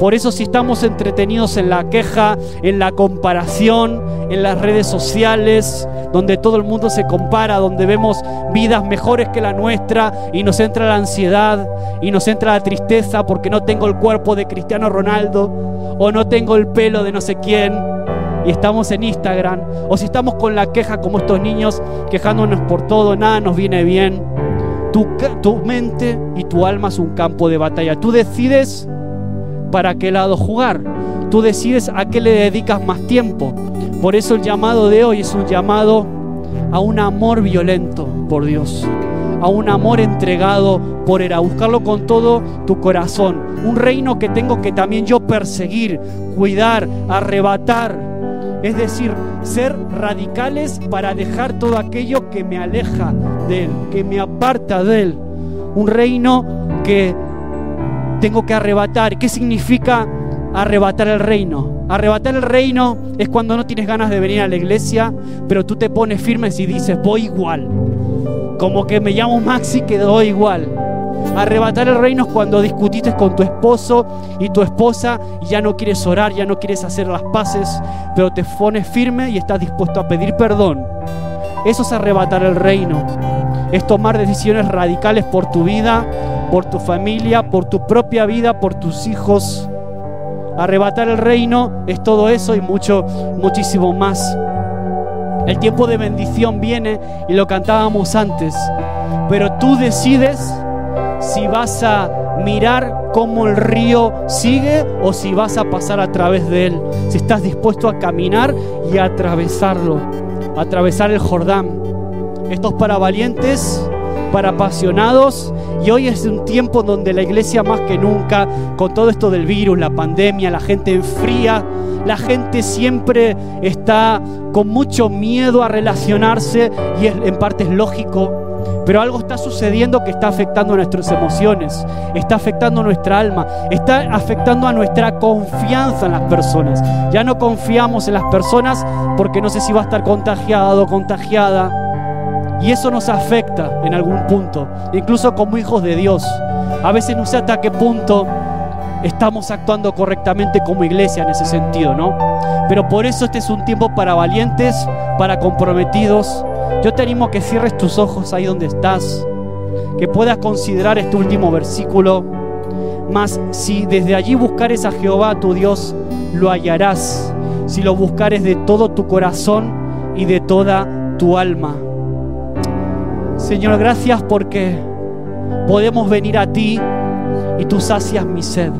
Por eso si estamos entretenidos en la queja, en la comparación, en las redes sociales, donde todo el mundo se compara, donde vemos vidas mejores que la nuestra y nos entra la ansiedad y nos entra la tristeza porque no tengo el cuerpo de Cristiano Ronaldo o no tengo el pelo de no sé quién y estamos en Instagram o si estamos con la queja como estos niños quejándonos por todo, nada nos viene bien. Tu, mente y tu alma es un campo de batalla. Tú decides para qué lado jugar. Tú decides a qué le dedicas más tiempo. Por eso el llamado de hoy es un llamado a un amor violento por Dios, a un amor entregado por Él, a buscarlo con todo tu corazón. Un reino que tengo que también yo perseguir, cuidar, arrebatar. Es decir, ser radicales para dejar todo aquello que me aleja de Él, que me aparta de Él. Un reino que tengo que arrebatar. ¿Qué significa arrebatar el reino? Arrebatar el reino es cuando no tienes ganas de venir a la iglesia, pero tú te pones firmes y dices, voy igual. Como que me llamo Maxi, quedó igual. Arrebatar el reino es cuando discutiste con tu esposo y tu esposa y ya no quieres orar, ya no quieres hacer las paces, pero te pones firme y estás dispuesto a pedir perdón. Eso es arrebatar el reino. Es tomar decisiones radicales por tu vida, por tu familia, por tu propia vida, por tus hijos. Arrebatar el reino es todo eso y mucho, muchísimo más. El tiempo de bendición viene y lo cantábamos antes, pero tú decides si vas a mirar cómo el río sigue o si vas a pasar a través de él. Si estás dispuesto a caminar y a atravesarlo, atravesar el Jordán. Esto es para valientes, para apasionados y hoy es un tiempo donde la iglesia más que nunca, con todo esto del virus, la pandemia, la gente enfría, la gente siempre está con mucho miedo a relacionarse y en parte es lógico pero algo está sucediendo que está afectando nuestras emociones, está afectando nuestra alma, está afectando a nuestra confianza en las personas. Ya no confiamos en las personas porque no sé si va a estar contagiado o contagiada. Y eso nos afecta en algún punto, incluso como hijos de Dios. A veces no sé hasta qué punto estamos actuando correctamente como iglesia en ese sentido, ¿no? Pero por eso este es un tiempo para valientes, para comprometidos, yo te animo que cierres tus ojos ahí donde estás, que puedas considerar este último versículo. Mas si desde allí buscares a Jehová tu Dios, lo hallarás, si lo buscares de todo tu corazón y de toda tu alma. Señor, gracias porque podemos venir a ti y tú sacias mi sed.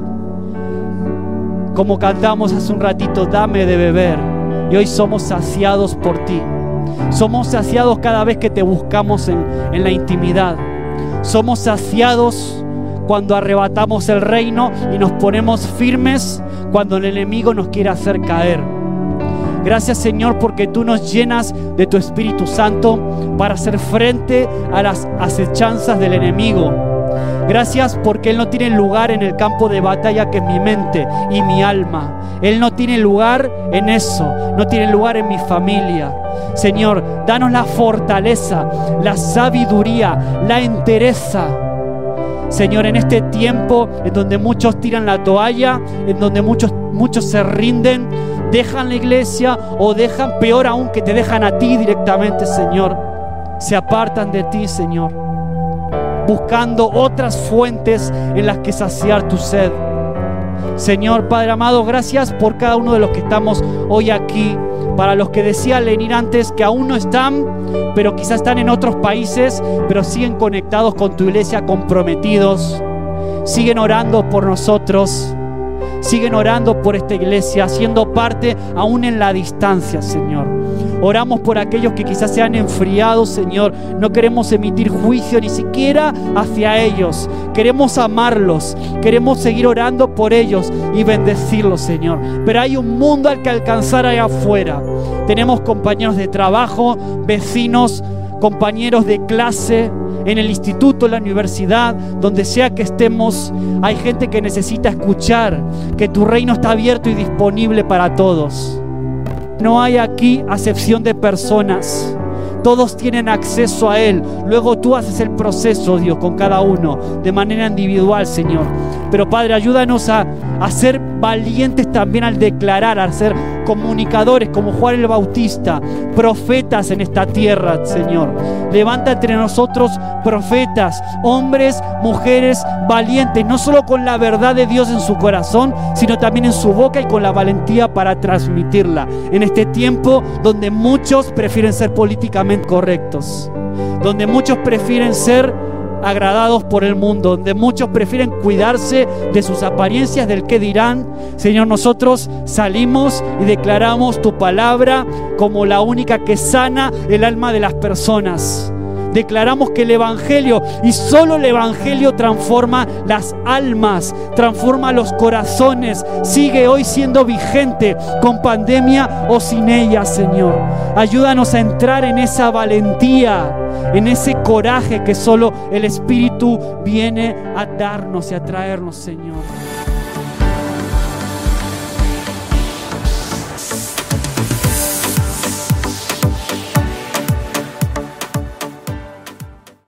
Como cantamos hace un ratito, dame de beber. Y hoy somos saciados por ti. Somos saciados cada vez que te buscamos en, la intimidad. Somos saciados cuando arrebatamos el reino y nos ponemos firmes cuando el enemigo nos quiere hacer caer. Gracias Señor porque tú nos llenas de tu Espíritu Santo para hacer frente a las acechanzas del enemigo. Gracias porque Él no tiene lugar en el campo de batalla que es mi mente y mi alma. Él no tiene lugar en eso, no tiene lugar en mi familia. Señor, danos la fortaleza, la sabiduría, la entereza. Señor, en este tiempo en donde muchos tiran la toalla, en donde muchos, muchos se rinden, dejan la iglesia o dejan, peor aún, que te dejan a ti directamente, Señor. Se apartan de ti, Señor, buscando otras fuentes en las que saciar tu sed. Señor Padre amado, gracias por cada uno de los que estamos hoy aquí. Para los que decían venir antes que aún no están, pero quizás están en otros países, pero siguen conectados con tu iglesia, comprometidos. Siguen orando por nosotros. Siguen orando por esta iglesia, siendo parte aún en la distancia, Señor. Oramos por aquellos que quizás se han enfriado, Señor. No queremos emitir juicio ni siquiera hacia ellos. Queremos amarlos. Queremos seguir orando por ellos y bendecirlos, Señor. Pero hay un mundo al que alcanzar allá afuera. Tenemos compañeros de trabajo, vecinos, compañeros de clase, en el instituto, en la universidad, donde sea que estemos, hay gente que necesita escuchar que tu reino está abierto y disponible para todos. No hay aquí acepción de personas. Todos tienen acceso a Él. Luego tú haces el proceso, Dios, con cada uno, de manera individual, Señor. Pero Padre, ayúdanos a, a ser valientes también al declarar, a ser comunicadores como Juan el Bautista, profetas en esta tierra, Señor. Levanta entre nosotros profetas, hombres, mujeres valientes, no solo con la verdad de Dios en su corazón, sino también en su boca y con la valentía para transmitirla. En este tiempo donde muchos prefieren ser políticamente correctos, donde muchos prefieren ser agradados por el mundo, donde muchos prefieren cuidarse de sus apariencias, del que dirán. Señor, nosotros salimos y declaramos tu palabra como la única que sana el alma de las personas. Declaramos que el Evangelio y solo el Evangelio transforma las almas, transforma los corazones. Sigue hoy siendo vigente con pandemia o sin ella, Señor. Ayúdanos a entrar en esa valentía, en ese coraje que solo el Espíritu viene a darnos y a traernos, Señor.